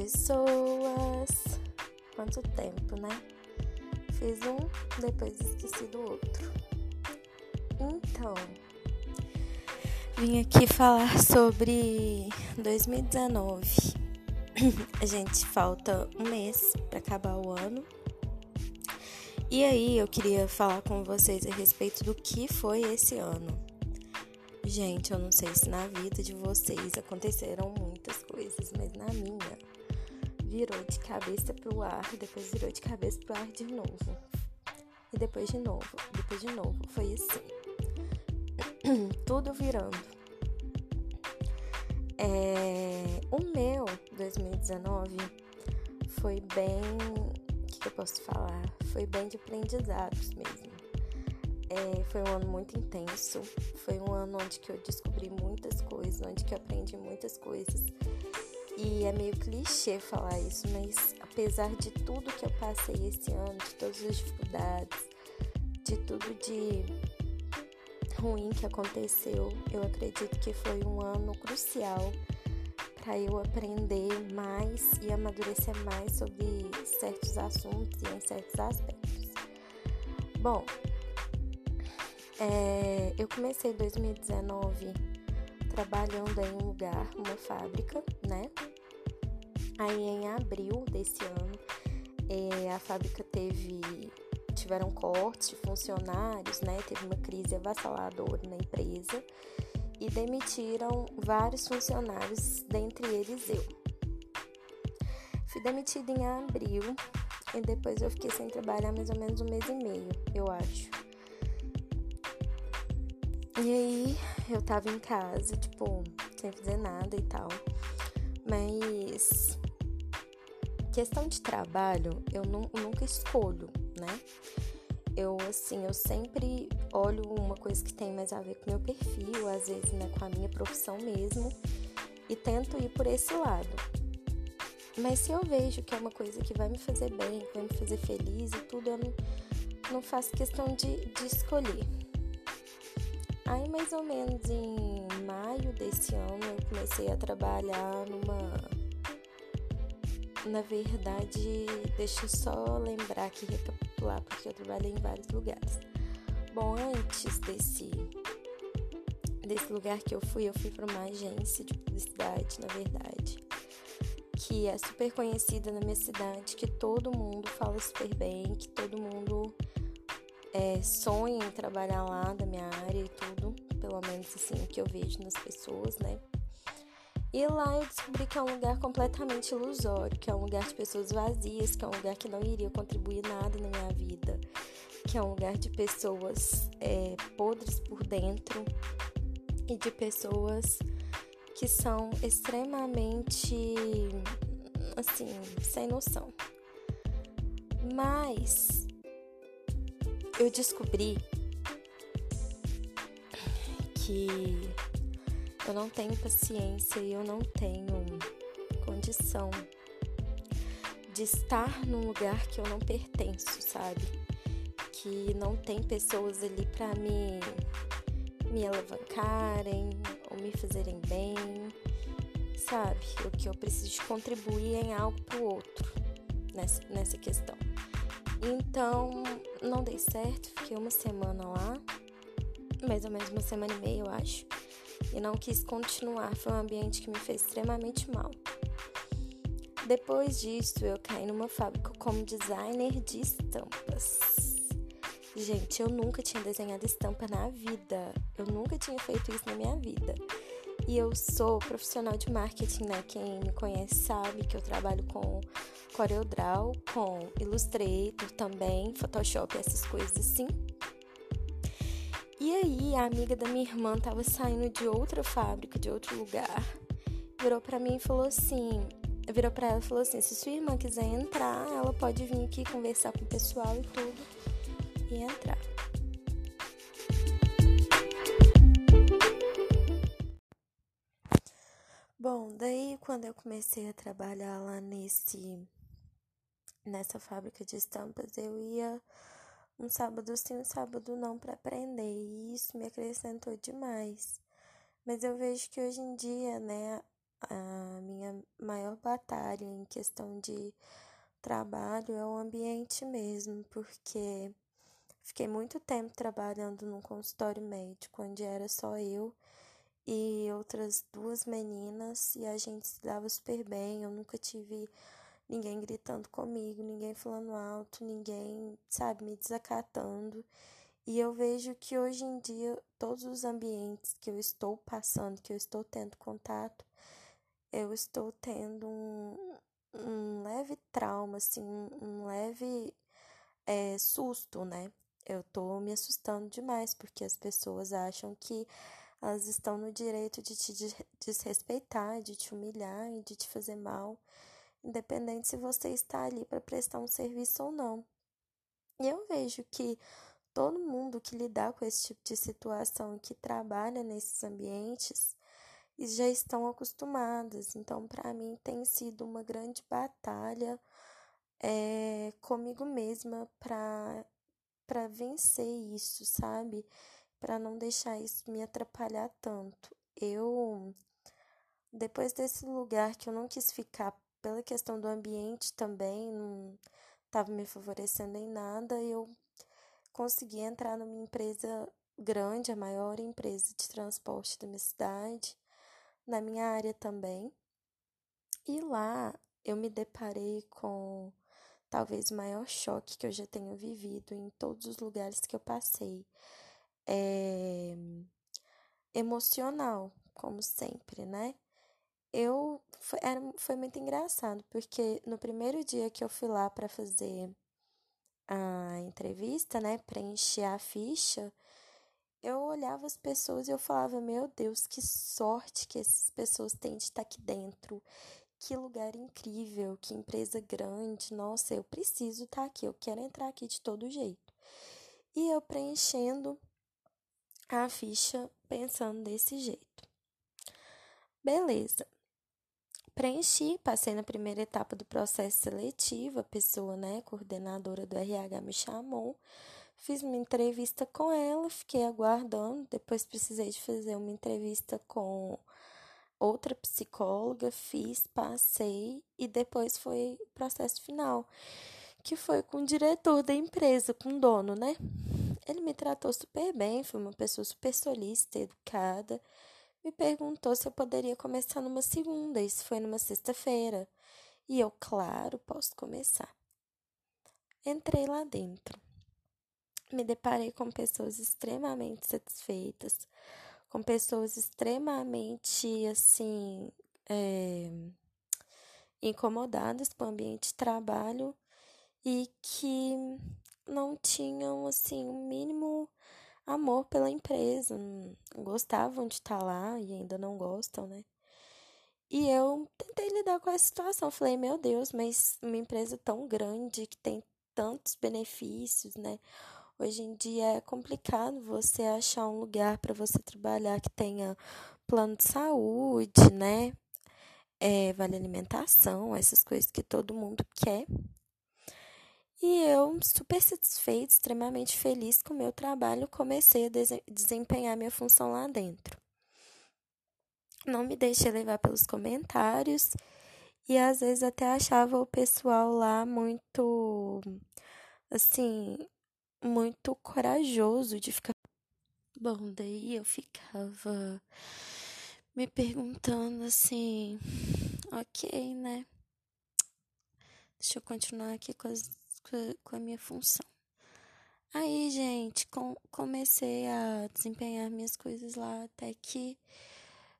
pessoas. Quanto tempo, né? Fiz um, depois esqueci do outro. Então, vim aqui falar sobre 2019. A gente falta um mês para acabar o ano. E aí eu queria falar com vocês a respeito do que foi esse ano. Gente, eu não sei se na vida de vocês aconteceram muitas coisas, mas na minha virou de cabeça pro ar, depois virou de cabeça pro ar de novo. E depois de novo, depois de novo. Foi assim. Tudo virando. É, o meu 2019 foi bem. O que, que eu posso falar? Foi bem de aprendizados mesmo. É, foi um ano muito intenso. Foi um ano onde que eu descobri muitas coisas, onde que eu aprendi muitas coisas. E é meio clichê falar isso, mas apesar de tudo que eu passei esse ano, de todas as dificuldades, de tudo de ruim que aconteceu, eu acredito que foi um ano crucial para eu aprender mais e amadurecer mais sobre certos assuntos e em certos aspectos. Bom, é, eu comecei 2019 trabalhando em um lugar, uma fábrica, né? Aí em abril desse ano, é, a fábrica teve tiveram cortes de funcionários, né? Teve uma crise avassaladora na empresa e demitiram vários funcionários, dentre eles eu. Fui demitida em abril e depois eu fiquei sem trabalhar mais ou menos um mês e meio, eu acho. E aí eu tava em casa, tipo, sem fazer nada e tal. Mas questão de trabalho eu nunca escolho, né? Eu assim, eu sempre olho uma coisa que tem mais a ver com meu perfil, às vezes, né, com a minha profissão mesmo, e tento ir por esse lado. Mas se eu vejo que é uma coisa que vai me fazer bem, que vai me fazer feliz e tudo, eu não, não faço questão de, de escolher. Aí, mais ou menos em maio desse ano, eu comecei a trabalhar numa. Na verdade, deixa eu só lembrar aqui, recapitular, porque eu trabalhei em vários lugares. Bom, antes desse, desse lugar que eu fui, eu fui para uma agência de publicidade, na verdade, que é super conhecida na minha cidade, que todo mundo fala super bem, que todo mundo é, sonha em trabalhar lá da minha área e tudo, pelo menos assim o que eu vejo nas pessoas, né? E lá eu descobri que é um lugar completamente ilusório, que é um lugar de pessoas vazias, que é um lugar que não iria contribuir nada na minha vida, que é um lugar de pessoas é, podres por dentro e de pessoas que são extremamente, assim, sem noção. Mas eu descobri que eu não tenho paciência e eu não tenho condição de estar num lugar que eu não pertenço, sabe? Que não tem pessoas ali para me me alavancarem ou me fazerem bem, sabe? O que eu preciso contribuir em algo pro outro nessa, nessa questão. Então, não dei certo, fiquei uma semana lá, mais ou menos uma semana e meia, eu acho, e não quis continuar. Foi um ambiente que me fez extremamente mal. Depois disso, eu caí numa fábrica como designer de estampas. Gente, eu nunca tinha desenhado estampa na vida. Eu nunca tinha feito isso na minha vida. E eu sou profissional de marketing, né? Quem me conhece sabe que eu trabalho com CorelDRAW, com Illustrator também, Photoshop, essas coisas assim. E aí, a amiga da minha irmã tava saindo de outra fábrica, de outro lugar. Virou para mim e falou assim: virou para ela e falou assim: se sua irmã quiser entrar, ela pode vir aqui conversar com o pessoal e tudo e entrar. Bom, daí quando eu comecei a trabalhar lá nesse nessa fábrica de estampas, eu ia um sábado sim, um sábado não para aprender, e isso me acrescentou demais. Mas eu vejo que hoje em dia, né, a minha maior batalha em questão de trabalho é o ambiente mesmo, porque fiquei muito tempo trabalhando num consultório médico, onde era só eu e outras duas meninas, e a gente se dava super bem. Eu nunca tive ninguém gritando comigo, ninguém falando alto, ninguém, sabe, me desacatando. E eu vejo que hoje em dia, todos os ambientes que eu estou passando, que eu estou tendo contato, eu estou tendo um, um leve trauma, assim, um leve é, susto, né? Eu tô me assustando demais, porque as pessoas acham que elas estão no direito de te desrespeitar, de te humilhar e de te fazer mal, independente se você está ali para prestar um serviço ou não. E eu vejo que todo mundo que lidar com esse tipo de situação e que trabalha nesses ambientes já estão acostumadas. Então, para mim, tem sido uma grande batalha é, comigo mesma para para vencer isso, sabe? Para não deixar isso me atrapalhar tanto. Eu depois desse lugar que eu não quis ficar pela questão do ambiente também, não estava me favorecendo em nada, eu consegui entrar numa empresa grande, a maior empresa de transporte da minha cidade, na minha área também. E lá eu me deparei com talvez o maior choque que eu já tenho vivido em todos os lugares que eu passei. É emocional, como sempre, né? Eu foi, era, foi muito engraçado, porque no primeiro dia que eu fui lá para fazer a entrevista, né, preencher a ficha, eu olhava as pessoas e eu falava: Meu Deus, que sorte que essas pessoas têm de estar aqui dentro. Que lugar incrível, que empresa grande. Nossa, eu preciso estar aqui, eu quero entrar aqui de todo jeito. E eu preenchendo a ficha pensando desse jeito. Beleza. Preenchi, passei na primeira etapa do processo seletivo, a pessoa, né, coordenadora do RH me chamou, fiz uma entrevista com ela, fiquei aguardando, depois precisei de fazer uma entrevista com outra psicóloga, fiz, passei e depois foi o processo final, que foi com o diretor da empresa, com o dono, né? Ele me tratou super bem, foi uma pessoa super solícita, educada me perguntou se eu poderia começar numa segunda, isso foi numa sexta-feira. E eu, claro, posso começar. Entrei lá dentro. Me deparei com pessoas extremamente satisfeitas, com pessoas extremamente, assim, é, incomodadas com o ambiente de trabalho e que não tinham, assim, o um mínimo amor pela empresa, gostavam de estar lá e ainda não gostam, né? E eu tentei lidar com essa situação. Falei, meu Deus, mas uma empresa tão grande que tem tantos benefícios, né? Hoje em dia é complicado você achar um lugar para você trabalhar que tenha plano de saúde, né? É, vale alimentação, essas coisas que todo mundo quer. E eu, super satisfeita, extremamente feliz com o meu trabalho, comecei a desempenhar minha função lá dentro. Não me deixei levar pelos comentários e às vezes até achava o pessoal lá muito, assim, muito corajoso de ficar. Bom, daí eu ficava me perguntando assim, ok, né? Deixa eu continuar aqui com as com a minha função. Aí, gente, com, comecei a desempenhar minhas coisas lá até que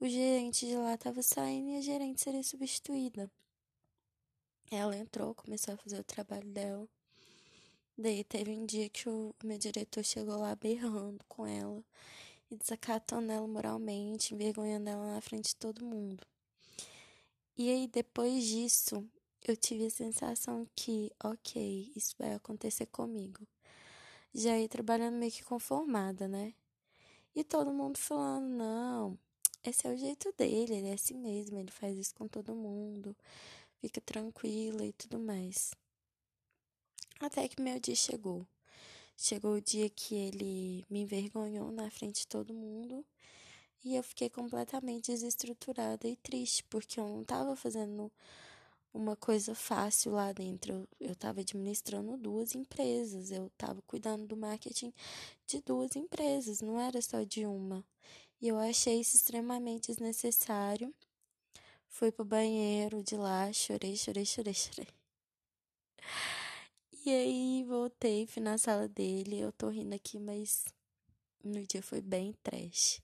o gerente de lá estava saindo e a gerente seria substituída. Ela entrou, começou a fazer o trabalho dela. Daí teve um dia que o meu diretor chegou lá berrando com ela e desacatando ela moralmente, envergonhando ela na frente de todo mundo. E aí, depois disso, eu tive a sensação que, ok, isso vai acontecer comigo. Já ia trabalhando meio que conformada, né? E todo mundo falando, não, esse é o jeito dele, ele é assim mesmo, ele faz isso com todo mundo, fica tranquila e tudo mais. Até que meu dia chegou. Chegou o dia que ele me envergonhou na frente de todo mundo E eu fiquei completamente desestruturada e triste, porque eu não estava fazendo uma coisa fácil lá dentro. Eu estava administrando duas empresas, eu estava cuidando do marketing de duas empresas, não era só de uma. E eu achei isso extremamente desnecessário. Fui pro banheiro de lá, chorei, chorei, chorei, chorei. E aí voltei, fui na sala dele. Eu tô rindo aqui, mas no dia foi bem trash.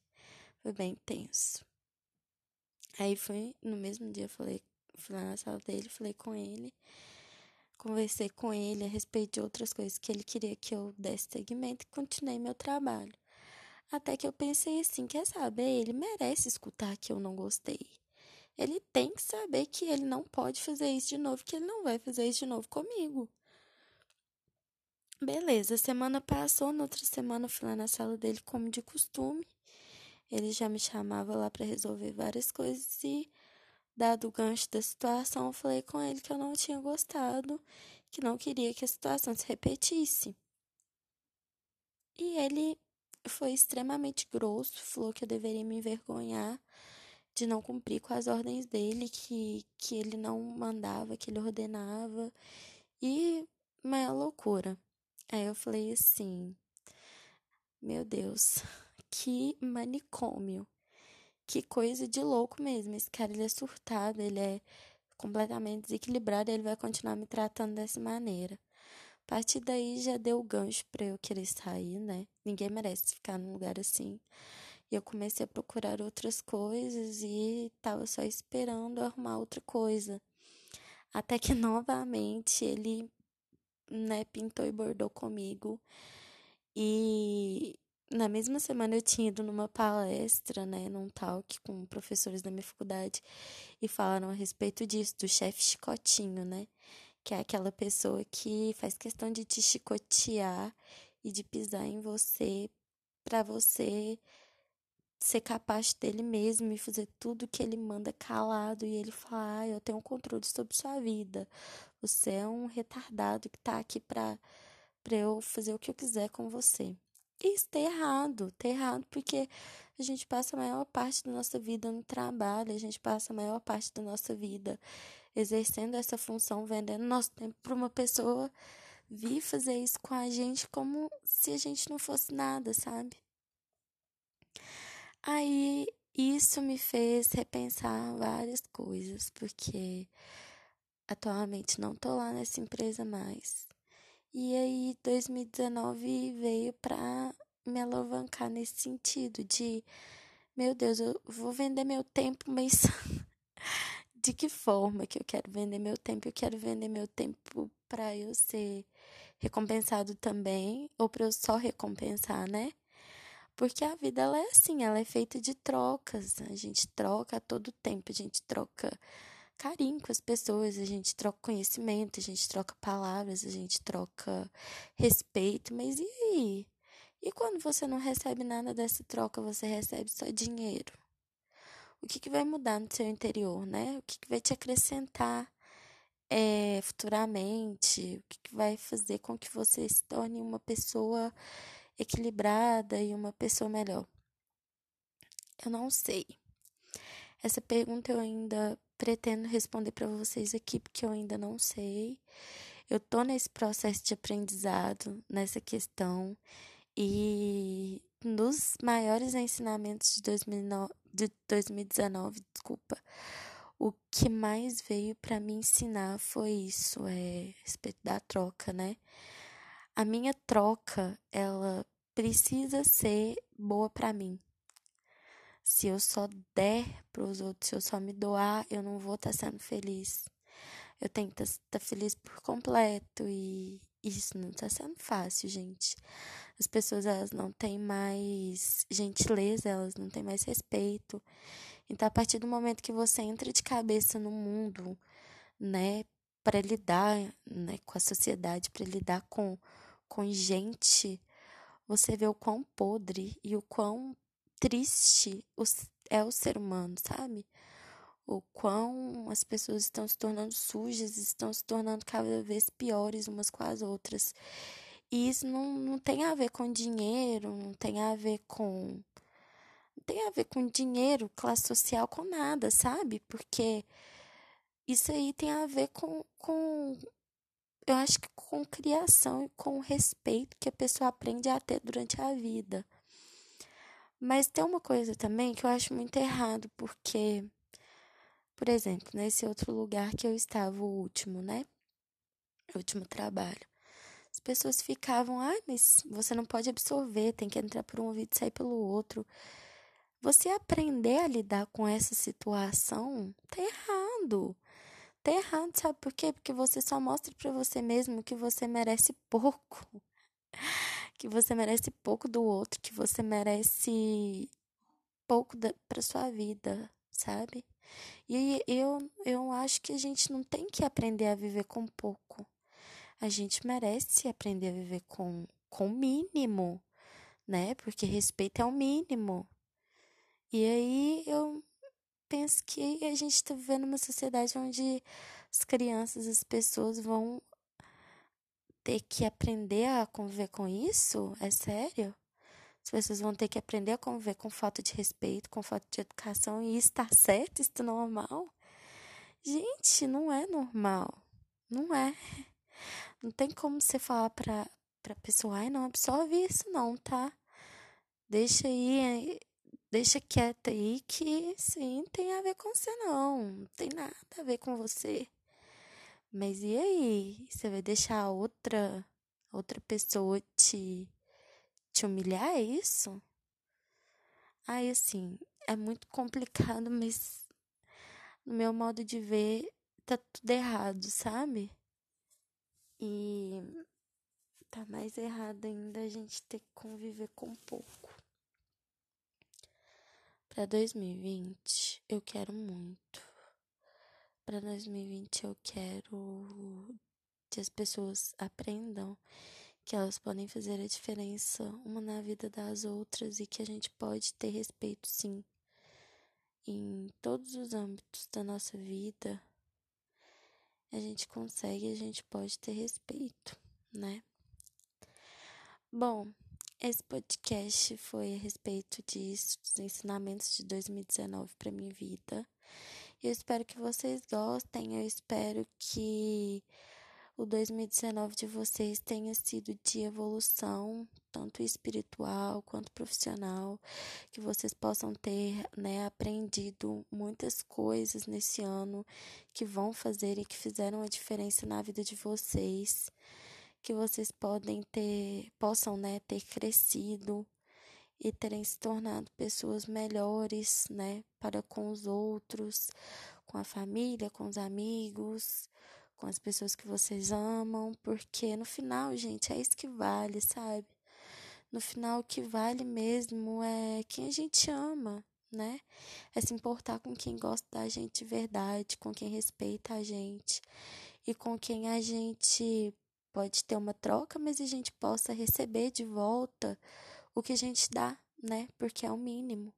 Foi bem tenso. Aí foi, no mesmo dia, falei, fui lá na sala dele, falei com ele. Conversei com ele a respeito de outras coisas que ele queria que eu desse segmento e continuei meu trabalho. Até que eu pensei assim, quer saber, ele merece escutar que eu não gostei. Ele tem que saber que ele não pode fazer isso de novo, que ele não vai fazer isso de novo comigo. Beleza, semana passou, na outra semana eu fui lá na sala dele como de costume. Ele já me chamava lá para resolver várias coisas e, dado o gancho da situação, eu falei com ele que eu não tinha gostado, que não queria que a situação se repetisse. E ele foi extremamente grosso, falou que eu deveria me envergonhar de não cumprir com as ordens dele, que, que ele não mandava, que ele ordenava. E uma loucura. Aí eu falei assim: Meu Deus, que manicômio. Que coisa de louco mesmo. Esse cara ele é surtado, ele é completamente desequilibrado, ele vai continuar me tratando dessa maneira. A partir daí já deu gancho para eu querer sair, né? Ninguém merece ficar num lugar assim. E eu comecei a procurar outras coisas e tava só esperando arrumar outra coisa. Até que novamente ele, né, pintou e bordou comigo. E na mesma semana eu tinha ido numa palestra, né, num talk com professores da minha faculdade e falaram a respeito disso, do chefe chicotinho, né? que é aquela pessoa que faz questão de te chicotear e de pisar em você para você ser capaz dele mesmo e fazer tudo que ele manda calado e ele falar, ah, eu tenho controle sobre sua vida. Você é um retardado que tá aqui pra, pra eu fazer o que eu quiser com você. Isso tá errado, tá errado porque a gente passa a maior parte da nossa vida no trabalho, a gente passa a maior parte da nossa vida exercendo essa função, vendendo nosso tempo para uma pessoa vir fazer isso com a gente como se a gente não fosse nada, sabe? Aí isso me fez repensar várias coisas, porque atualmente não tô lá nessa empresa mais. E aí 2019 veio para me alavancar nesse sentido de meu Deus, eu vou vender meu tempo, mas de que forma que eu quero vender meu tempo? Eu quero vender meu tempo para eu ser recompensado também ou para eu só recompensar, né? Porque a vida ela é assim, ela é feita de trocas. A gente troca todo tempo, a gente troca carinho com as pessoas, a gente troca conhecimento, a gente troca palavras, a gente troca respeito, mas e aí? E quando você não recebe nada dessa troca, você recebe só dinheiro? o que, que vai mudar no seu interior, né? O que, que vai te acrescentar é, futuramente, o que, que vai fazer com que você se torne uma pessoa equilibrada e uma pessoa melhor. Eu não sei. Essa pergunta eu ainda pretendo responder para vocês aqui, porque eu ainda não sei. Eu tô nesse processo de aprendizado, nessa questão, e nos maiores ensinamentos de 2009, de 2019, desculpa, o que mais veio para me ensinar foi isso, é respeito da troca, né? A minha troca, ela precisa ser boa para mim. Se eu só der para os outros, se eu só me doar, eu não vou estar tá sendo feliz. Eu tenho que estar tá, feliz por completo e isso não está sendo fácil, gente as pessoas elas não têm mais gentileza, elas não têm mais respeito. Então, a partir do momento que você entra de cabeça no mundo, né, para lidar, né, com a sociedade, para lidar com com gente, você vê o quão podre e o quão triste é o ser humano, sabe? O quão as pessoas estão se tornando sujas, estão se tornando cada vez piores umas com as outras. E isso não, não tem a ver com dinheiro, não tem a ver com. Não tem a ver com dinheiro, classe social, com nada, sabe? Porque isso aí tem a ver com, com eu acho que com criação e com respeito que a pessoa aprende a ter durante a vida. Mas tem uma coisa também que eu acho muito errado, porque, por exemplo, nesse outro lugar que eu estava, o último, né? O último trabalho. As pessoas ficavam, ai, mas você não pode absorver, tem que entrar por um ouvido e sair pelo outro. Você aprender a lidar com essa situação tá errado. Tá errado, sabe por quê? Porque você só mostra para você mesmo que você merece pouco. Que você merece pouco do outro, que você merece pouco da, pra sua vida, sabe? E eu, eu acho que a gente não tem que aprender a viver com pouco a gente merece aprender a viver com com o mínimo, né? Porque respeito é o mínimo. E aí eu penso que a gente está vivendo uma sociedade onde as crianças, as pessoas vão ter que aprender a conviver com isso? É sério? As pessoas vão ter que aprender a conviver com falta de respeito, com falta de educação, e está certo, isso é normal? Gente, não é normal. Não é. Não tem como você falar pra, pra pessoa, ai, não absorve isso não, tá? Deixa aí, deixa quieta aí que sim, tem a ver com você não, não tem nada a ver com você. Mas e aí? Você vai deixar outra outra pessoa te te humilhar, é isso? Aí assim, é muito complicado, mas no meu modo de ver, tá tudo errado, sabe? E tá mais errado ainda a gente ter que conviver com pouco. Para 2020, eu quero muito. Para 2020, eu quero que as pessoas aprendam que elas podem fazer a diferença uma na vida das outras e que a gente pode ter respeito, sim, em todos os âmbitos da nossa vida a gente consegue, a gente pode ter respeito, né? Bom, esse podcast foi a respeito disso, dos ensinamentos de 2019 para minha vida. Eu espero que vocês gostem, eu espero que o 2019 de vocês tenha sido de evolução, tanto espiritual quanto profissional, que vocês possam ter, né, aprendido muitas coisas nesse ano que vão fazer e que fizeram a diferença na vida de vocês, que vocês podem ter, possam, né, ter crescido e terem se tornado pessoas melhores, né, para com os outros, com a família, com os amigos, com as pessoas que vocês amam, porque no final, gente, é isso que vale, sabe? No final, o que vale mesmo é quem a gente ama, né? É se importar com quem gosta da gente de verdade, com quem respeita a gente e com quem a gente pode ter uma troca, mas a gente possa receber de volta o que a gente dá, né? Porque é o mínimo.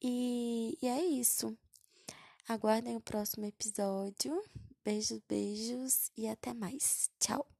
E, e é isso. Aguardem o próximo episódio. Beijos, beijos e até mais. Tchau!